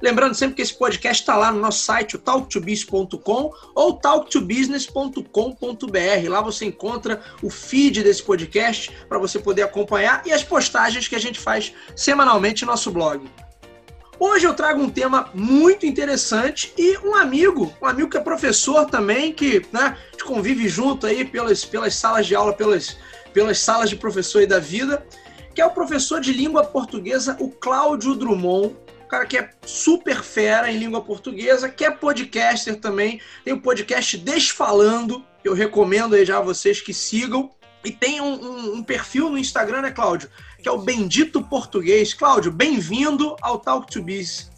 Lembrando sempre que esse podcast está lá no nosso site, o talktobiz.com ou talktobusiness.com.br. Lá você encontra o feed desse podcast para você poder acompanhar e as postagens que a gente faz semanalmente no nosso blog. Hoje eu trago um tema muito interessante e um amigo, um amigo que é professor também, que né, convive junto aí pelas, pelas salas de aula, pelas, pelas salas de professor e da vida, que é o professor de língua portuguesa, o Cláudio Drummond cara que é super fera em língua portuguesa, que é podcaster também. Tem o podcast Desfalando, que eu recomendo aí já a vocês que sigam. E tem um, um, um perfil no Instagram, né, Cláudio? Que é o Bendito Português. Cláudio, bem-vindo ao Talk to Biz.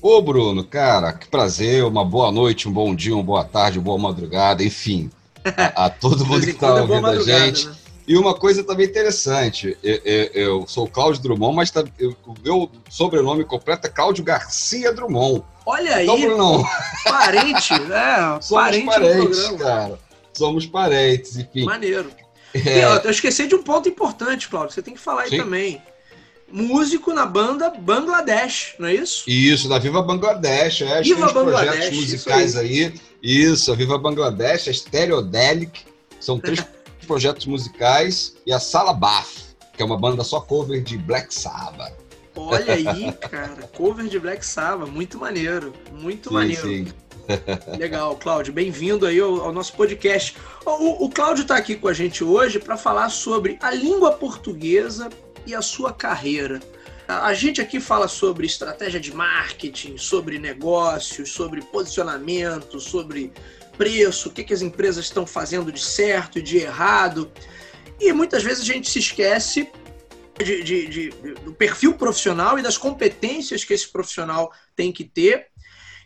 Ô, Bruno, cara, que prazer, uma boa noite, um bom dia, uma boa tarde, uma boa madrugada, enfim. A, a todo mundo que está é ouvindo a gente. Né? E uma coisa também interessante, eu, eu, eu sou Cláudio Drummond, mas tá, eu, o meu sobrenome completo é Cláudio Garcia Drummond. Olha então, aí, Bruno, parente, é, Somos parente parentes, cara. Somos parentes, enfim. Maneiro. É... E, ó, eu esqueci de um ponto importante, Cláudio, você tem que falar aí Sim. também. Músico na banda Bangladesh, não é isso? Isso, da Viva Bangladesh, é. Viva Bangladesh, projetos musicais aí. aí. Isso, a Viva Bangladesh, a Stereodelic, são três projetos musicais e a Sala Bath, que é uma banda só cover de Black Sabbath. Olha aí, cara, cover de Black Sabbath, muito maneiro, muito sim, maneiro. Sim. Legal, Cláudio, bem-vindo aí ao, ao, nosso podcast. O, o Cláudio está aqui com a gente hoje para falar sobre a língua portuguesa e a sua carreira. A gente aqui fala sobre estratégia de marketing, sobre negócios, sobre posicionamento, sobre preço, o que, que as empresas estão fazendo de certo e de errado. E muitas vezes a gente se esquece de, de, de, do perfil profissional e das competências que esse profissional tem que ter.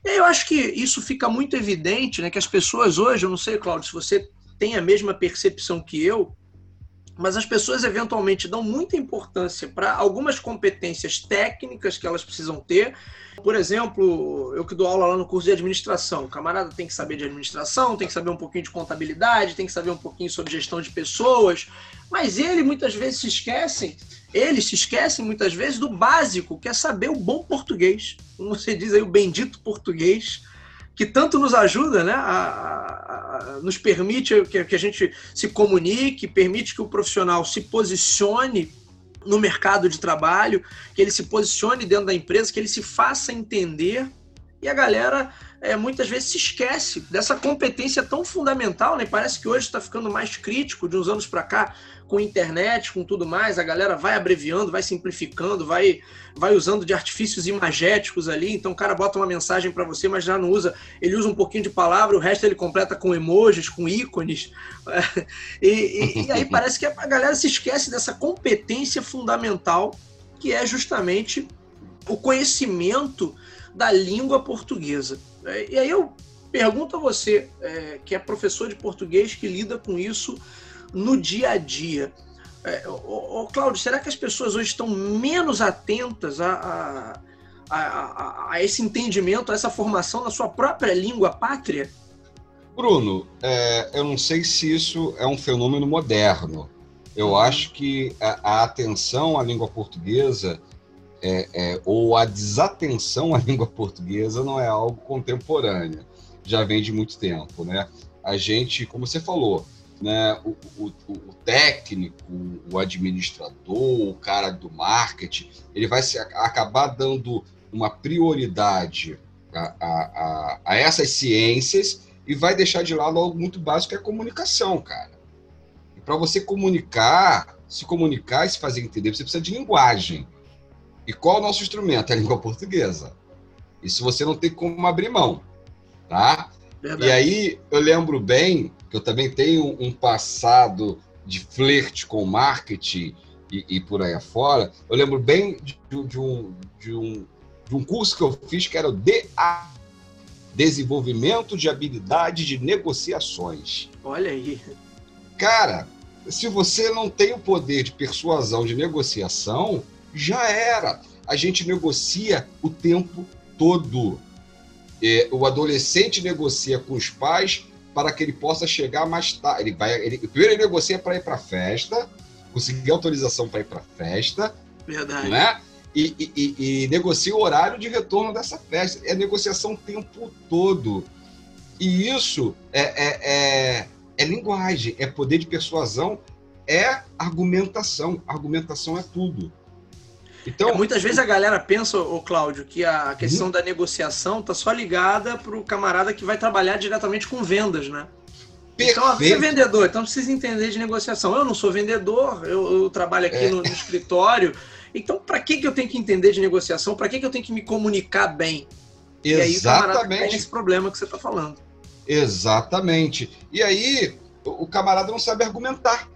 E aí eu acho que isso fica muito evidente, né? Que as pessoas hoje, eu não sei, Claudio, se você tem a mesma percepção que eu, mas as pessoas eventualmente dão muita importância para algumas competências técnicas que elas precisam ter. Por exemplo, eu que dou aula lá no curso de administração, o camarada tem que saber de administração, tem que saber um pouquinho de contabilidade, tem que saber um pouquinho sobre gestão de pessoas, mas ele muitas vezes se esquecem, eles se esquecem muitas vezes do básico, que é saber o bom português. Como você diz aí, o bendito português que tanto nos ajuda, né, a, a, a nos permite que, que, a gente se comunique, permite que o profissional se posicione no mercado de trabalho, que ele se posicione dentro da empresa, que ele se faça entender. E a galera é, muitas vezes se esquece dessa competência tão fundamental, né? Parece que hoje está ficando mais crítico de uns anos para cá com internet, com tudo mais, a galera vai abreviando, vai simplificando, vai, vai usando de artifícios imagéticos ali. Então o cara bota uma mensagem para você, mas já não usa. Ele usa um pouquinho de palavra, o resto ele completa com emojis, com ícones. e, e, e aí parece que a galera se esquece dessa competência fundamental que é justamente o conhecimento da língua portuguesa. E aí eu pergunto a você, é, que é professor de português, que lida com isso no dia a dia. É, ô, ô, Cláudio, será que as pessoas hoje estão menos atentas a, a, a, a, esse entendimento, a essa formação na sua própria língua pátria? Bruno, é, eu não sei se isso é um fenômeno moderno. Eu uhum. acho que a, atenção à língua portuguesa é, é, ou a desatenção à língua portuguesa não é algo contemporâneo. Já vem de muito tempo, né? A gente, como você falou, né, o, o, o, técnico, o administrador, o cara do marketing, ele vai se, acabar dando uma prioridade a, a, a, a, essas ciências e vai deixar de lado algo muito básico que é a comunicação, cara. Para você comunicar, se comunicar e se fazer entender, você precisa de linguagem. E qual é o nosso instrumento? É a língua portuguesa. Isso você não tem como abrir mão, tá? Verdade. E aí eu lembro bem que eu também tenho um passado de flerte com marketing e, e por aí afora. Eu lembro bem de, de, um, de, um, de um curso que eu fiz que era o DA, desenvolvimento de habilidade de negociações. Olha aí. Cara, se você não tem o poder de persuasão, de negociação, já era. A gente negocia o tempo todo. É, o adolescente negocia com os pais para que ele possa chegar mais tarde. Ele vai, ele, primeiro ele negocia para ir para a festa, conseguir autorização para ir para a festa. Verdade. Né? E, e, e, negocia o horário de retorno dessa festa. É negociação o tempo todo. E isso é, é, é, é linguagem, é poder de persuasão, é argumentação. Argumentação é tudo. Então, é, muitas vezes a galera pensa, o Cláudio, que a questão uhum. da negociação está só ligada para o camarada que vai trabalhar diretamente com vendas, né? Perfeito. Então, você é vendedor, então precisa entender de negociação. Eu não sou vendedor, eu, eu trabalho aqui é. no, no, escritório. Então, para que, que eu tenho que entender de negociação? Para que, que eu tenho que me comunicar bem? Exatamente. E aí tem esse problema que você está falando. Exatamente. E aí o camarada não sabe argumentar.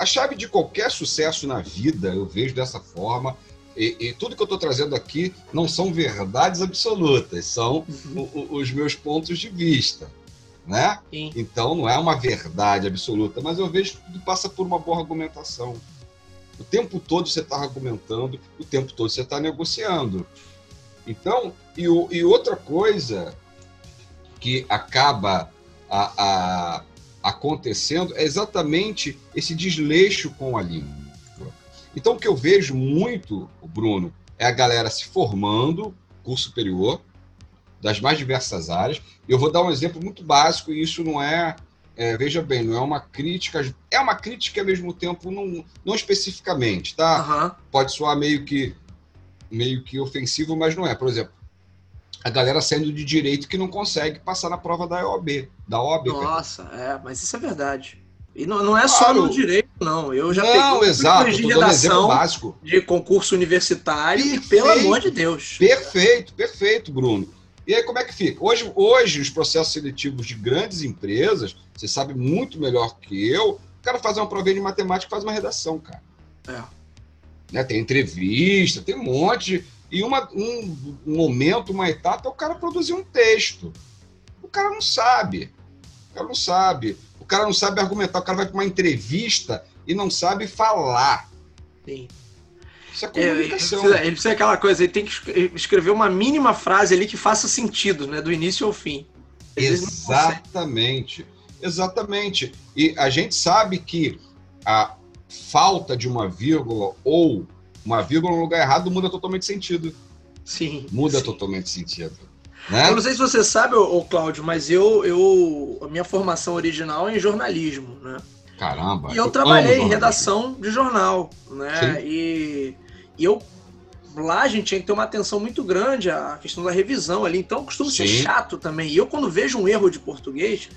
A chave de qualquer sucesso na vida, eu vejo dessa forma, e, e tudo que eu estou trazendo aqui não são verdades absolutas, são uhum. o, os meus pontos de vista. Né? Então não é uma verdade absoluta, mas eu vejo que tudo passa por uma boa argumentação. O tempo todo você está argumentando, o tempo todo você está negociando. Então, e, e, outra coisa que acaba a, a, acontecendo é exatamente esse desleixo com a língua. Então, o que eu vejo muito, Bruno, é a galera se formando, curso superior, das mais diversas áreas. Eu vou dar um exemplo muito básico, e isso não é, é veja bem, não é uma crítica, é uma crítica ao mesmo tempo, não, não especificamente, tá? Uhum. Pode soar meio que, meio que ofensivo, mas não é. Por exemplo, a galera saindo de direito que não consegue passar na prova da OAB. Da OAB Nossa, é, mas isso é verdade. E não, não é claro. só no direito, não. Eu já não, peguei exato, de redação básico. de concurso universitário perfeito, e, pelo amor de Deus. Perfeito, perfeito, Bruno. E aí, como é que fica? Hoje, hoje, os processos seletivos de grandes empresas, você sabe muito melhor que eu, o cara faz uma prova de matemática faz uma redação, cara. É. Né? Tem entrevista, tem um monte e uma, um momento, uma etapa, é o cara produzir um texto. O cara não sabe. O cara não sabe. O cara não sabe argumentar. O cara vai para uma entrevista e não sabe falar. Sim. Isso é comunicação. É, ele, precisa, ele precisa aquela coisa, ele tem que escrever uma mínima frase ali que faça sentido, né? Do início ao fim. Exatamente. Exatamente. E a gente sabe que a falta de uma vírgula ou uma vírgula no lugar errado muda totalmente sentido. Sim. Muda sim. totalmente sentido. Né? Eu não sei se você sabe, ô, Cláudio, mas eu, eu. A minha formação original é em jornalismo, né? Caramba! E eu, eu trabalhei em redação de jornal, né? E, e eu lá a gente tinha que ter uma atenção muito grande à questão da revisão ali, então costuma ser chato também. E eu, quando vejo um erro de português,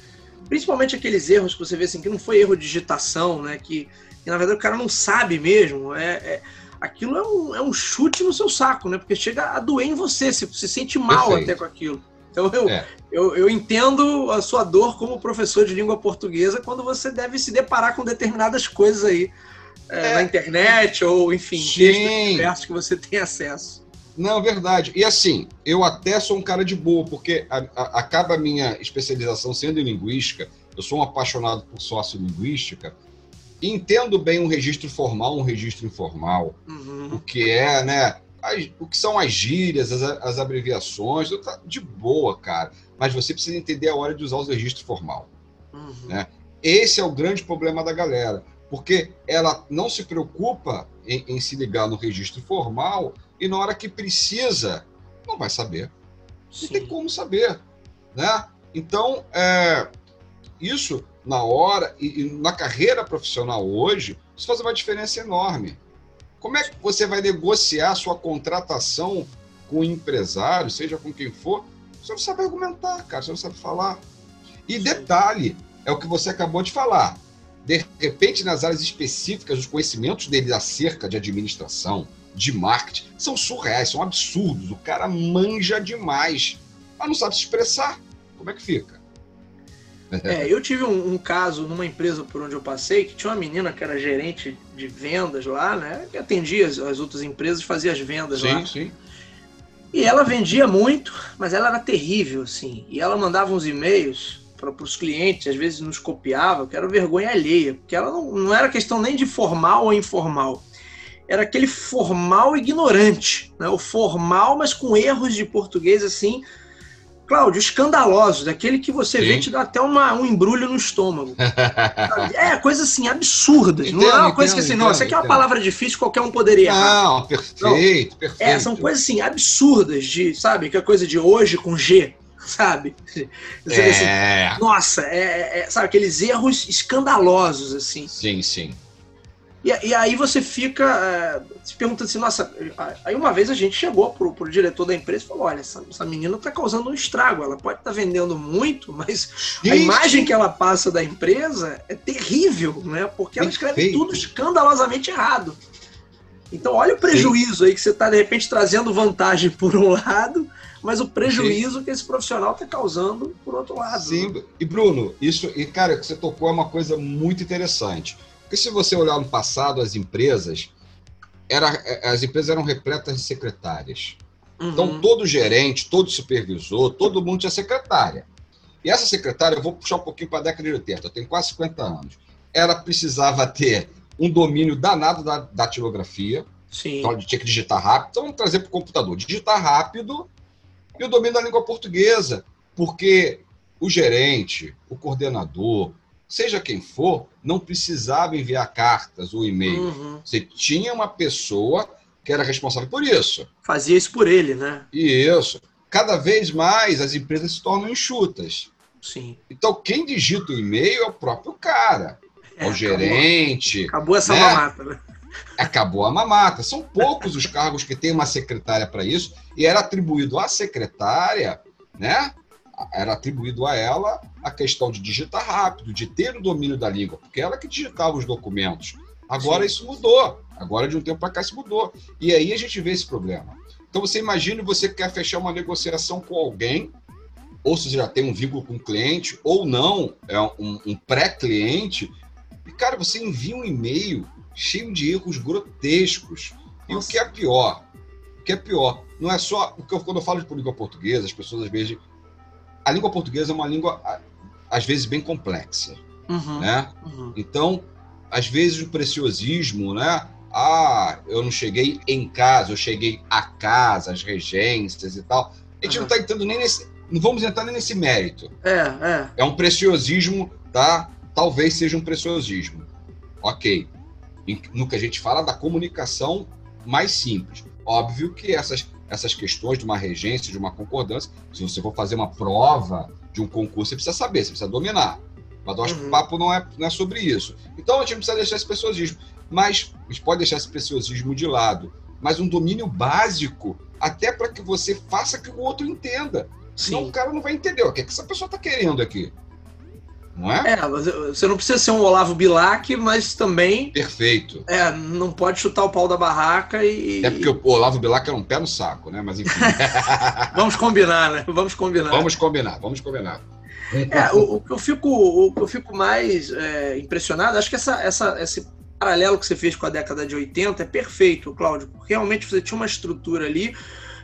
principalmente aqueles erros que você vê assim, que não foi erro de digitação, né? Que, que na verdade o cara não sabe mesmo. É, é aquilo é um, é um chute no seu saco, né? Porque chega a doer em você, você se sente mal Perfeito. até com aquilo. Então eu, é. eu, eu entendo a sua dor como professor de língua portuguesa quando você deve se deparar com determinadas coisas aí é, é. na internet ou, enfim, textos que você tem acesso. Não, verdade. E assim, eu até sou um cara de boa, porque a, a, acaba a minha especialização sendo em linguística, eu sou um apaixonado por sociolinguística, entendo bem um registro formal, um registro informal, uhum. o que é, né? As, o que são as gírias, as, as abreviações, tá de boa, cara. Mas você precisa entender a hora de usar o registro formal. Uhum. Né? Esse é o grande problema da galera, porque ela não se preocupa em, em se ligar no registro formal e na hora que precisa, não vai saber. Sim. Não tem como saber, né? Então, é, isso na hora e, e na carreira profissional hoje, isso faz uma diferença enorme. Como é que você vai negociar sua contratação com o empresário, seja com quem for? Você não sabe argumentar, cara, você não sabe falar. E detalhe, é o que você acabou de falar. De repente, nas áreas específicas, os conhecimentos dele acerca de administração, de marketing, são surreais, são absurdos. O cara manja demais, mas não sabe se expressar. Como é que fica? É, eu tive um, um, caso numa empresa por onde eu passei que tinha uma menina que era gerente de vendas lá, né? Que atendia as, as outras empresas, fazia as vendas sim, lá. Sim. E ela vendia muito, mas ela era terrível, assim. E ela mandava uns e-mails para os clientes, às vezes nos copiava, que era vergonha alheia, porque ela não, não era questão nem de formal ou informal. Era aquele formal ignorante, né? o formal, mas com erros de português assim, Cláudio, escandaloso, daquele que você Sim. vê te dá até uma, um embrulho no estômago. é, coisa assim, absurdas. Entendo, não é uma coisa entendo, que assim, não, isso aqui é uma palavra difícil, qualquer um poderia errar. Não, perfeito, não. perfeito. É, são coisas assim, absurdas, de, sabe, que é coisa de hoje com G, sabe? É. Assim, nossa, é, é, é, sabe, aqueles erros escandalosos, assim. Sim, sim. E, e aí você fica é, se perguntando assim, nossa. Aí uma vez a gente chegou pro, pro diretor da empresa e falou: olha, essa, essa menina tá causando um estrago. Ela pode estar tá vendendo muito, mas a imagem que ela passa da empresa é terrível, né? Porque ela escreve tudo escandalosamente errado. Então, olha o prejuízo aí que você está, de repente, trazendo vantagem por um lado, mas o prejuízo Sim. que esse profissional está causando por outro lado. Sim, e Bruno, isso, e cara, que você tocou é uma coisa muito interessante. Porque se você olhar no passado, as empresas, era, as empresas eram repletas de secretárias. Uhum. Então, todo gerente, todo supervisor, todo mundo tinha secretária. E essa secretária, eu vou puxar um pouquinho para a década de 80, eu tenho quase 50 anos. Ela precisava ter um domínio danado da datilografia. Sim. Então, tinha que digitar rápido. Então, vamos trazer para o computador. Digitar rápido e o domínio da língua portuguesa. Porque o gerente, o coordenador, seja quem for, não precisava enviar cartas ou e-mail. Uhum. Você tinha uma pessoa que era responsável por isso. Fazia isso por ele, né? Isso. Cada vez mais as empresas se tornam enxutas. Sim. Então, quem digita o e-mail é o próprio cara. É, é o gerente. Acabou essa né? mamata, né? Acabou a mamata. São poucos os cargos que têm uma secretária para isso, e era atribuído à secretária, né? Era atribuído a ela a questão de digitar rápido, de ter o domínio da língua, porque ela que digitava os documentos. Agora Sim. isso mudou. Agora, de um tempo para cá, isso mudou. E aí a gente vê esse problema. Então, você imagina você quer fechar uma negociação com alguém, ou se você já tem um vínculo com o cliente, ou não, é um, um pré-cliente, e, cara, você envia um e-mail cheio de erros grotescos. E Nossa. o que é pior? O que é pior? Não é só. Quando eu falo de língua portuguesa, as pessoas às vezes. A língua portuguesa é uma língua, às vezes, bem complexa. Uhum, né? Uhum. Então, às vezes, o preciosismo, né? Ah, eu não cheguei em casa, eu cheguei a casa, as regências e tal. A gente uhum. não está entrando nem nesse. Não vamos entrar nem nesse mérito. É, é. É um preciosismo, tá? talvez seja um preciosismo. Ok. No que a gente fala da comunicação mais simples. Óbvio que essas, essas questões de uma regência, de uma concordância, se você for fazer uma prova de um concurso, você precisa saber, você precisa dominar. Mas eu acho uhum. que o uhum. papo não é, não é sobre isso. Então a gente precisa deixar esse preciosismo. Mas a gente pode deixar esse preciosismo de lado. Mas um domínio básico, até para que você faça que o outro entenda. Sim. Senão o cara não vai entender o que, é que essa pessoa está querendo aqui não é? É, você não precisa ser um Olavo Bilac, mas também. Perfeito. É, não pode chutar o pau da barraca e. É porque o Olavo Bilac é um pé no saco, né? Mas enfim. vamos combinar, né? Vamos combinar. Vamos combinar, vamos combinar. É, o, o que eu fico, o que eu fico mais é, impressionado, acho que essa, essa, esse paralelo que você fez com a década de 80 é perfeito, Cláudio, porque realmente você tinha uma estrutura ali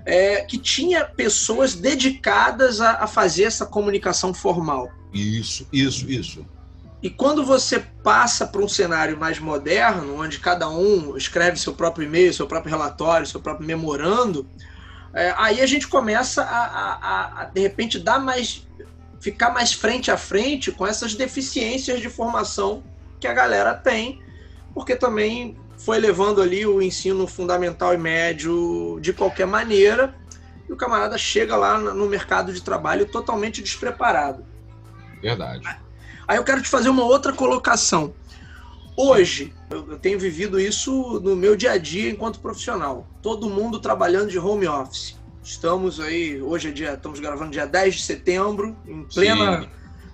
é, que tinha pessoas dedicadas a, a fazer essa comunicação formal. Isso, isso, isso. E quando você passa para um cenário mais moderno, onde cada um escreve seu próprio e-mail, seu próprio relatório, seu próprio memorando, é, aí a gente começa a, a, a, de repente, dar mais. ficar mais frente a frente com essas deficiências de formação que a galera tem, porque também foi levando ali o ensino fundamental e médio de qualquer maneira, e o camarada chega lá no mercado de trabalho totalmente despreparado. Verdade. Aí eu quero te fazer uma outra colocação. Hoje, eu tenho vivido isso no meu dia a dia enquanto profissional. Todo mundo trabalhando de home office. Estamos aí, hoje é dia, estamos gravando dia 10 de setembro, em plena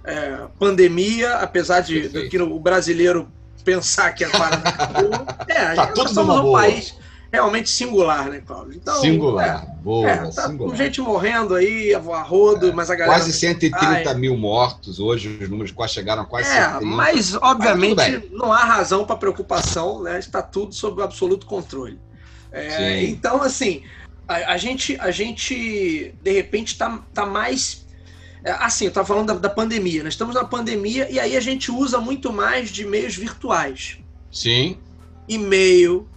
é, pandemia, apesar de, o brasileiro pensar que a parada acabou. É, tá nós somos um boa. país realmente singular, né, Cláudio? Então, singular, é, boa, é, tá singular. Com gente morrendo aí, a rodo, é, mas a galera... Quase 130 mil mortos hoje, os números quase chegaram a quase é, 130. Mas, obviamente, mas não há razão para preocupação, né? Está tudo sob absoluto controle. É, então, assim, A, a, gente, a gente, de repente, tá, tá mais. É, assim, eu estava falando da, da pandemia. Nós né? estamos na pandemia e aí a gente usa muito mais de meios virtuais. Sim. E-mail,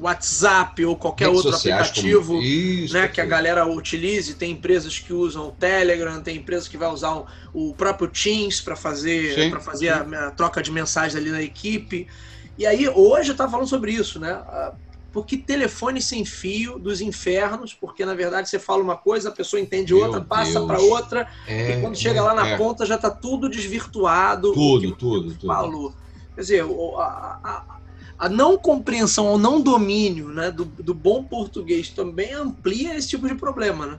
WhatsApp ou qualquer Redes outro aplicativo como... Isso, né, que a galera utilize. Tem empresas que usam o Telegram, tem empresas que vai usar o, o próprio Teams para fazer, pra fazer a, a, troca de mensagens ali na equipe. E aí, hoje eu estava falando sobre isso, né? Porque telefone sem fio dos infernos, porque na verdade você fala uma coisa, a pessoa entende Meu outra, passa para outra, é, e quando chega lá na é. ponta já está tudo desvirtuado. Tudo, tudo, tudo. Falou. Quer dizer, a, a, a não compreensão ou não domínio né, do, do bom português também amplia esse tipo de problema, né?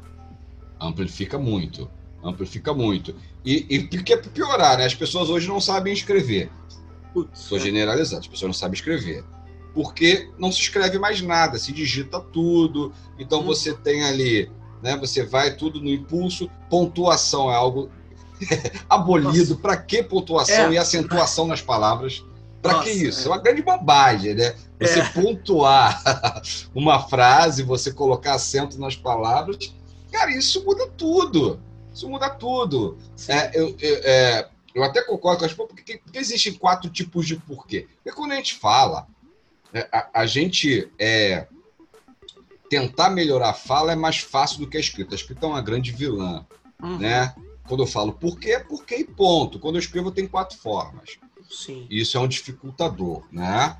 Amplifica muito. Amplifica muito. E, e porque é piorar, né? As pessoas hoje não sabem escrever. Estou é. generalizando, as pessoas não sabem escrever. Porque não se escreve mais nada, se digita tudo. Então hum. você tem ali, né? Você vai tudo no impulso. Pontuação é algo abolido. Para que pontuação é. e acentuação nas palavras? Para que isso? É. é uma grande bobagem, né? Você é. pontuar uma frase, você colocar acento nas palavras, cara, isso muda tudo. Isso muda tudo. É, eu, eu, é, eu, até concordo com as porque, porque existem quatro tipos de porquê. Porque quando a gente fala, é, a, a gente é, tentar melhorar a fala é mais fácil do que a escrita. A escrita é uma grande vilã, uhum. né? Quando eu falo porquê, é porquê e ponto. Quando eu escrevo, tem quatro formas. Sim. Isso é um dificultador, né?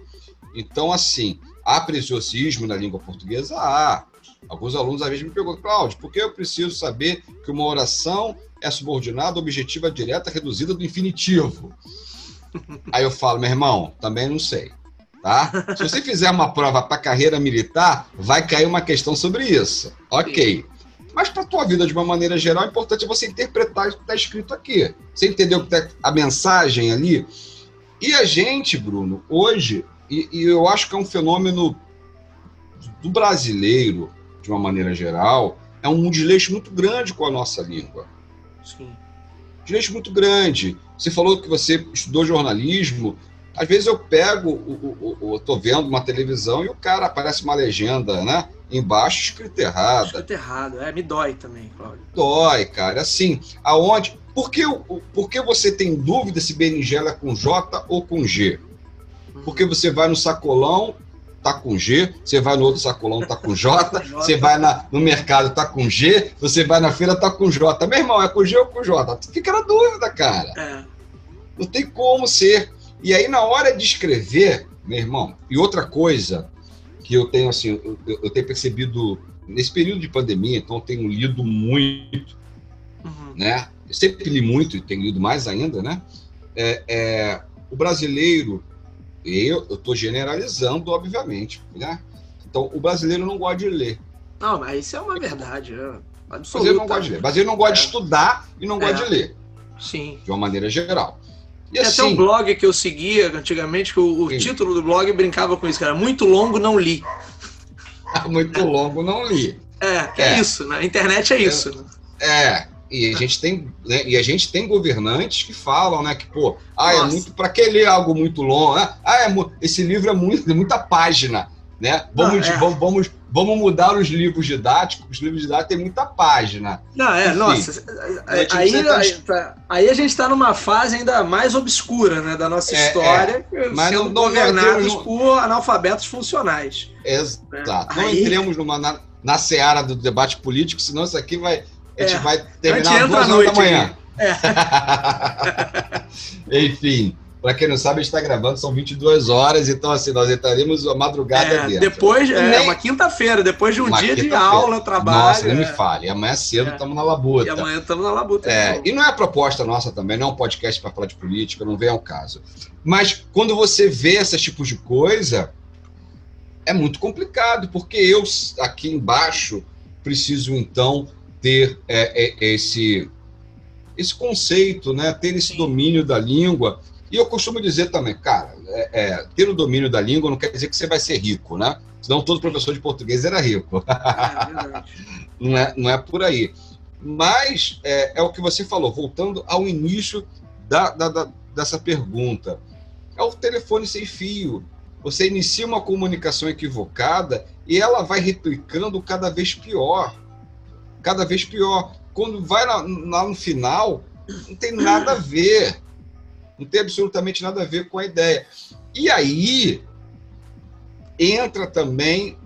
Então, assim, há preciosismo na língua portuguesa? Há. Alguns alunos às vezes me perguntam, Cláudio, por que eu preciso saber que uma oração é subordinada, objetiva, direta, reduzida do infinitivo? Aí eu falo, meu irmão, também não sei. Tá? Se você fizer uma prova para carreira militar, vai cair uma questão sobre isso. Ok. Mas para a tua vida, de uma maneira geral, é importante você interpretar o que está escrito aqui. Você entendeu tá, a mensagem ali? E a gente, Bruno, hoje, e, e, eu acho que é um fenômeno do brasileiro, de uma maneira geral, é um desleixo muito grande com a nossa língua. Sim. Desleixo muito grande. Você falou que você estudou jornalismo. Às vezes eu pego, o, o, o, tô vendo uma televisão e o cara aparece uma legenda, né? Embaixo escrito errado. Escrito errado, é, me dói também, Cláudio. Dói, cara. Assim, aonde. Por que, por que você tem dúvida se berinjela é com J ou com G? Porque você vai no sacolão, tá com G, você vai no outro sacolão, tá com J, você vai na, no mercado, tá com G, você vai na feira, tá com J. Meu irmão, é com G ou com J? Fica na dúvida, cara. É. Não tem como ser. E aí, na hora de escrever, meu irmão, e outra coisa que eu tenho, assim, eu, eu tenho percebido nesse período de pandemia, então eu tenho lido muito, uhum. né? Eu sempre li muito e tenho lido mais ainda, né? É, é o brasileiro, eu estou generalizando, obviamente, né? Então, o brasileiro não gosta de ler. Não, mas isso é uma verdade. É o brasileiro não gosta de ler. O brasileiro não gosta é. de estudar e não gosta é. de ler. Sim. De uma maneira geral. E Tem assim, até um blog que eu seguia antigamente, que o, o título do blog brincava com isso, cara. Muito longo, não li. muito longo, não li. É, é, é isso, né? A internet é isso. Né? É, e a gente tem, né, e a gente tem governantes que falam, né, que pô, ah, é muito para que ler algo muito longo, ah, é, esse livro é muito, muita página, né? Vamos, ah, é. vamos, vamos, vamos mudar os livros didáticos, os livros didáticos têm muita página. Não, é, Enfim, nossa, aí, aí, tá, aí, a gente está numa fase ainda mais obscura, né, da nossa é, história, é, mas sendo não, governados não por analfabetos funcionais. Exato. Né? Não aí... entremos numa, na, na seara do debate político, senão isso aqui vai a gente é. vai terminar às duas horas da manhã. É. Enfim, para quem não sabe, a gente está gravando, são 22 horas, então assim, nós entraremos a madrugada é, dentro. Depois, é Nem... uma quinta-feira, depois de um dia de aula, trabalho. Nossa, me é. fale. E amanhã cedo estamos é. na labuta. E amanhã estamos na labuta. É, e não é a proposta nossa também, não é um podcast para falar de política, não vem ao caso. Mas quando você vê esses tipos de coisa, é muito complicado, porque eu aqui embaixo preciso então ter é, é, esse, esse conceito, né? ter esse domínio da língua. E eu costumo dizer também, cara, é, é, ter o domínio da língua não quer dizer que você vai ser rico, né? Senão todo professor de português era rico. É, não, é, não é por aí. Mas é, é, o que você falou, voltando ao início da, da, da, dessa pergunta. É o telefone sem fio. você inicia uma comunicação equivocada e ela vai replicando cada vez pior. Cada vez pior. Quando vai lá, lá no final, não tem nada a ver. Não tem absolutamente nada a ver com a ideia. E aí entra também,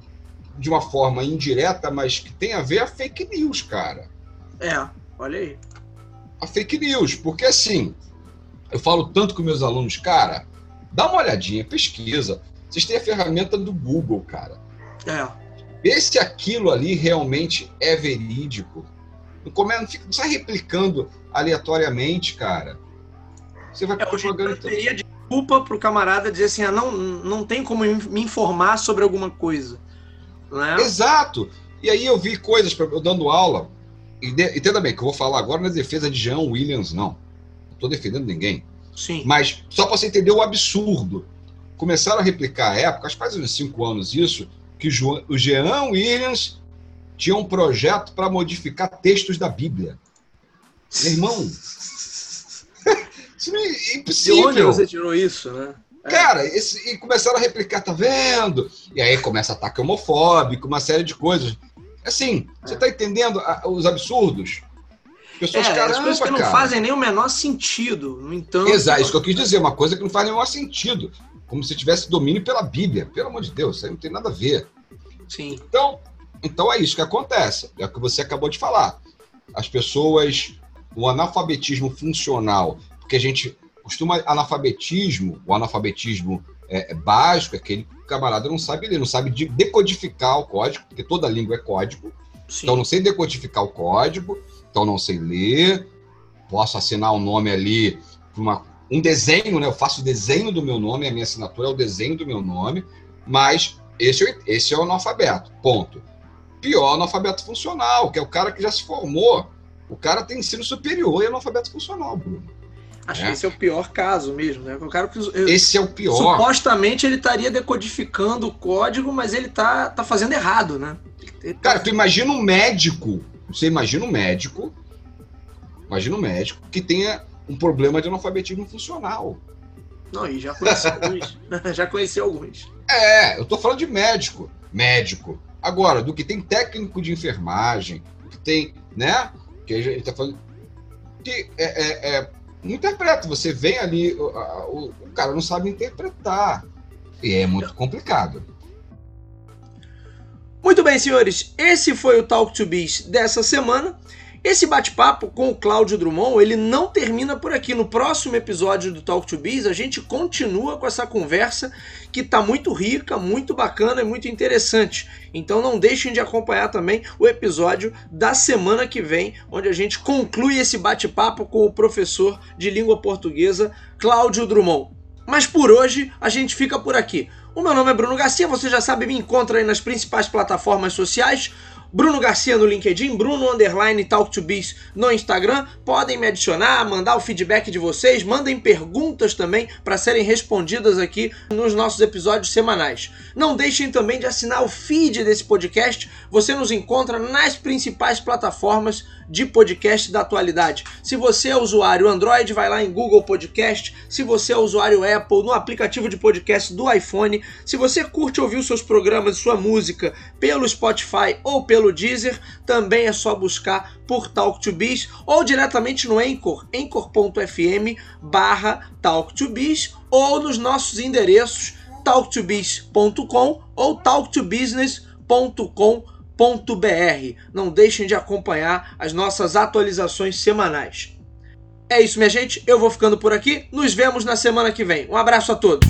de uma forma indireta, mas que tem a ver a fake news, cara. É, olha aí. A fake news, porque assim, eu falo tanto com meus alunos, cara, dá uma olhadinha, pesquisa. Vocês têm a ferramenta do Google, cara. É. Vê se aquilo ali realmente é verídico. Não, come, não, fica, não sai replicando aleatoriamente, cara. Você vai é, jogando. Teria desculpa pro camarada dizer assim: ah, não, não tem como me informar sobre alguma coisa. Né? Exato. E aí eu vi coisas pra, eu dando aula. E de, entenda bem, que eu vou falar agora na defesa de Jean Williams, não. Não estou defendendo ninguém. Sim. Mas só para você entender o absurdo. Começaram a replicar a época, acho que faz uns cinco anos isso, que o Jean Williams tinha um projeto para modificar textos da Bíblia. Meu irmão, isso é impossível. De onde você tirou isso, né? É. Cara, esse, e começaram a replicar, tá vendo? E aí começa ataque homofóbico, uma série de coisas. Assim, é. você tá entendendo os absurdos? Pessoas, é, caramba, as coisas que não cara. fazem nem o menor sentido, no entanto. Exato, isso que eu quis dizer, uma coisa que não faz nenhum sentido. Como se tivesse domínio pela Bíblia. Pelo amor de Deus, isso aí não tem nada a ver. Sim. Então, então é isso que acontece. É o que você acabou de falar. As pessoas, o analfabetismo funcional, porque a gente costuma analfabetismo, o analfabetismo é, é básico, é aquele camarada não sabe ler, não sabe decodificar o código, porque toda língua é código. Sim. Então não sei decodificar o código, então não sei ler. Posso assinar o um nome ali uma, um desenho, né? Eu faço o desenho do meu nome, a minha assinatura é o desenho do meu nome, mas esse, esse é o analfabeto. Ponto. Pior analfabeto funcional, que é o cara que já se formou. O cara tem ensino superior e é analfabeto funcional, Bruno. Acho é. que esse é o pior caso mesmo, né? O cara que, esse é o pior. Supostamente ele estaria decodificando o código, mas ele tá, tá fazendo errado, né? Tá... Cara, tu imagina um médico, você imagina um médico, imagina um médico que tenha um problema de analfabetismo funcional. Não, e já conheci alguns. já conheci alguns. É, eu tô falando de médico. Médico. Agora, do que tem técnico de enfermagem, que tem, né? Que a gente tá falando. Que é, é, é não interpreta. Você vem ali, o, o, o cara não sabe interpretar. E é muito complicado. Muito bem, senhores. Esse foi o Talk to Biz dessa semana. Esse bate-papo com o Cláudio Drummond, ele não termina por aqui. No próximo episódio do Talk to Biz, a gente continua com essa conversa que está muito rica, muito bacana e muito interessante. Então não deixem de acompanhar também o episódio da semana que vem, onde a gente conclui esse bate-papo com o professor de língua portuguesa Cláudio Drummond. Mas por hoje a gente fica por aqui. O meu nome é Bruno Garcia, você já sabe, me encontra aí nas principais plataformas sociais. Bruno Garcia no LinkedIn, Bruno Underline Talk to Biz no Instagram. Podem me adicionar, mandar o feedback de vocês, mandem perguntas também para serem respondidas aqui nos nossos episódios semanais. Não deixem também de assinar o feed desse podcast. Você nos encontra nas principais plataformas de podcast da atualidade. Se você é usuário Android, vai lá em Google Podcast. Se você é usuário Apple, no aplicativo de podcast do iPhone. Se você curte ouvir os seus programas e sua música pelo Spotify ou pelo Deezer, também é só buscar por Talk to Biz ou diretamente no Anchor, anchor.fm barra Talk Biz ou nos nossos endereços talktobiz.com ou talktobusiness.com.br br Não deixem de acompanhar as nossas atualizações semanais. É isso, minha gente. Eu vou ficando por aqui. Nos vemos na semana que vem. Um abraço a todos.